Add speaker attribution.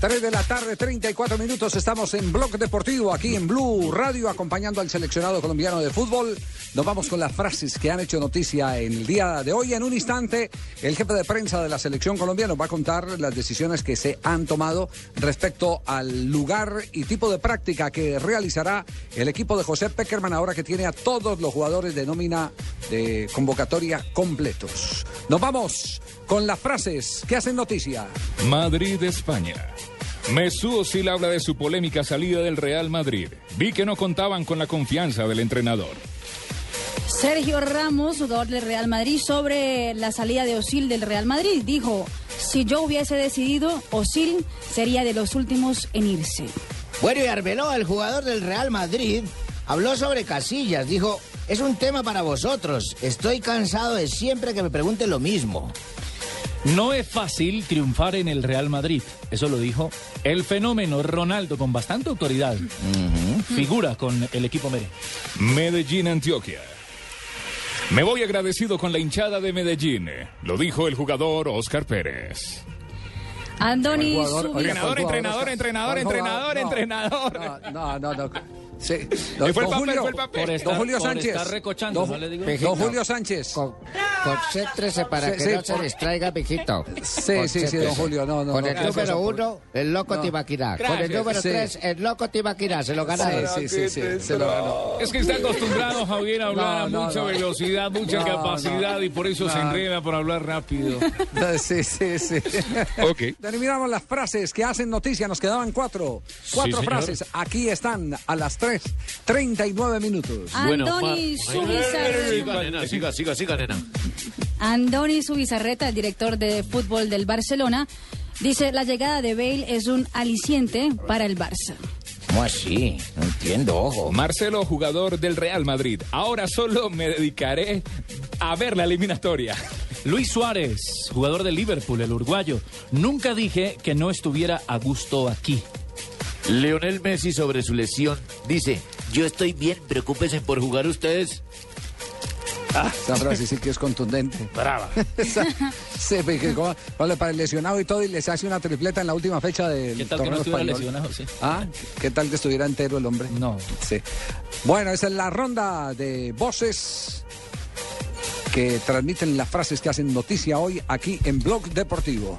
Speaker 1: 3 de la tarde, 34 minutos. Estamos en Blog Deportivo, aquí en Blue Radio, acompañando al seleccionado colombiano de fútbol. Nos vamos con las frases que han hecho noticia en el día de hoy. En un instante, el jefe de prensa de la selección colombiana va a contar las decisiones que se han tomado respecto al lugar y tipo de práctica que realizará el equipo de José Peckerman ahora que tiene a todos los jugadores de nómina de convocatoria completos. Nos vamos con las frases que hacen noticia.
Speaker 2: Madrid, España. Mesut Özil habla de su polémica salida del Real Madrid. Vi que no contaban con la confianza del entrenador.
Speaker 3: Sergio Ramos, jugador del Real Madrid, sobre la salida de Osil del Real Madrid, dijo, si yo hubiese decidido, Osil sería de los últimos en irse.
Speaker 4: Bueno, y Arbeloa, el jugador del Real Madrid, habló sobre Casillas. Dijo, es un tema para vosotros. Estoy cansado de siempre que me pregunten lo mismo.
Speaker 5: No es fácil triunfar en el Real Madrid. Eso lo dijo el fenómeno Ronaldo con bastante autoridad. Figura con el equipo Mere.
Speaker 2: Medellín, Antioquia. Me voy agradecido con la hinchada de Medellín. Lo dijo el jugador Oscar Pérez.
Speaker 3: Andoni
Speaker 2: Entrenador,
Speaker 1: ¿cuál
Speaker 2: entrenador, entrenador, entrenador,
Speaker 1: No,
Speaker 2: entrenador.
Speaker 1: No, no, no. Sí.
Speaker 2: Fue el
Speaker 1: Don
Speaker 2: papel,
Speaker 1: Julio,
Speaker 2: fue el papel.
Speaker 5: Por
Speaker 1: don
Speaker 5: estar-
Speaker 1: Julio
Speaker 5: por
Speaker 1: Sánchez.
Speaker 5: estar recochando,
Speaker 1: Don,
Speaker 5: ¿no le digo?
Speaker 1: don Julio Sánchez.
Speaker 4: Con- concéntrese para
Speaker 1: Sí,
Speaker 4: que
Speaker 1: sí,
Speaker 4: no se
Speaker 1: por-
Speaker 4: distraiga, mijito.
Speaker 1: Sí, sí, sí, don. Julio. No, no,
Speaker 4: Con el
Speaker 1: gracias,
Speaker 4: número
Speaker 1: don
Speaker 4: uno, el loco
Speaker 1: No.
Speaker 4: Tibaquirá. Con el número
Speaker 1: Sí.
Speaker 4: tres, el loco Tibaquirá. Se lo ganaron.
Speaker 1: Sí, sí, sí, sí, se lo ganó.
Speaker 2: Es que está acostumbrado Javier a hablar
Speaker 1: No,
Speaker 2: a mucha
Speaker 1: no.
Speaker 2: velocidad, mucha
Speaker 1: No,
Speaker 2: capacidad
Speaker 1: no.
Speaker 2: y por eso se enreda por hablar rápido.
Speaker 1: Sí, sí, sí.
Speaker 2: Ok.
Speaker 1: Terminamos las frases que hacen noticia. Nos quedaban cuatro. Cuatro frases. Aquí están a las 3, 39 minutos.
Speaker 3: Andoni Zubizarreta.
Speaker 6: siga, siga, siga, nena.
Speaker 3: Andoni Zubizarreta, el director de fútbol del Barcelona, dice la llegada de Bale es un aliciente para el Barça.
Speaker 4: ¿Cómo así? No entiendo, ojo.
Speaker 2: Marcelo, jugador del Real Madrid. Ahora solo me dedicaré a ver la eliminatoria.
Speaker 5: Luis Suárez, jugador de Liverpool, el uruguayo. Nunca dije que no estuviera a gusto aquí.
Speaker 6: Leonel Messi sobre su lesión dice, yo estoy bien, preocúpense por jugar ustedes.
Speaker 1: Esa frase sí que es contundente.
Speaker 6: Brava.
Speaker 1: Esa- sí, porque como- vale, para el lesionado y todo, y les hace una tripleta en la última fecha del
Speaker 5: ¿Qué tal que
Speaker 1: torneo
Speaker 5: no estuviera
Speaker 1: español.
Speaker 5: lesionado? Sí.
Speaker 1: Ah, ¿qué tal que estuviera entero el hombre?
Speaker 5: No.
Speaker 1: Sí. Bueno, esa es la ronda de voces que transmiten las frases que hacen noticia hoy aquí en Blog Deportivo.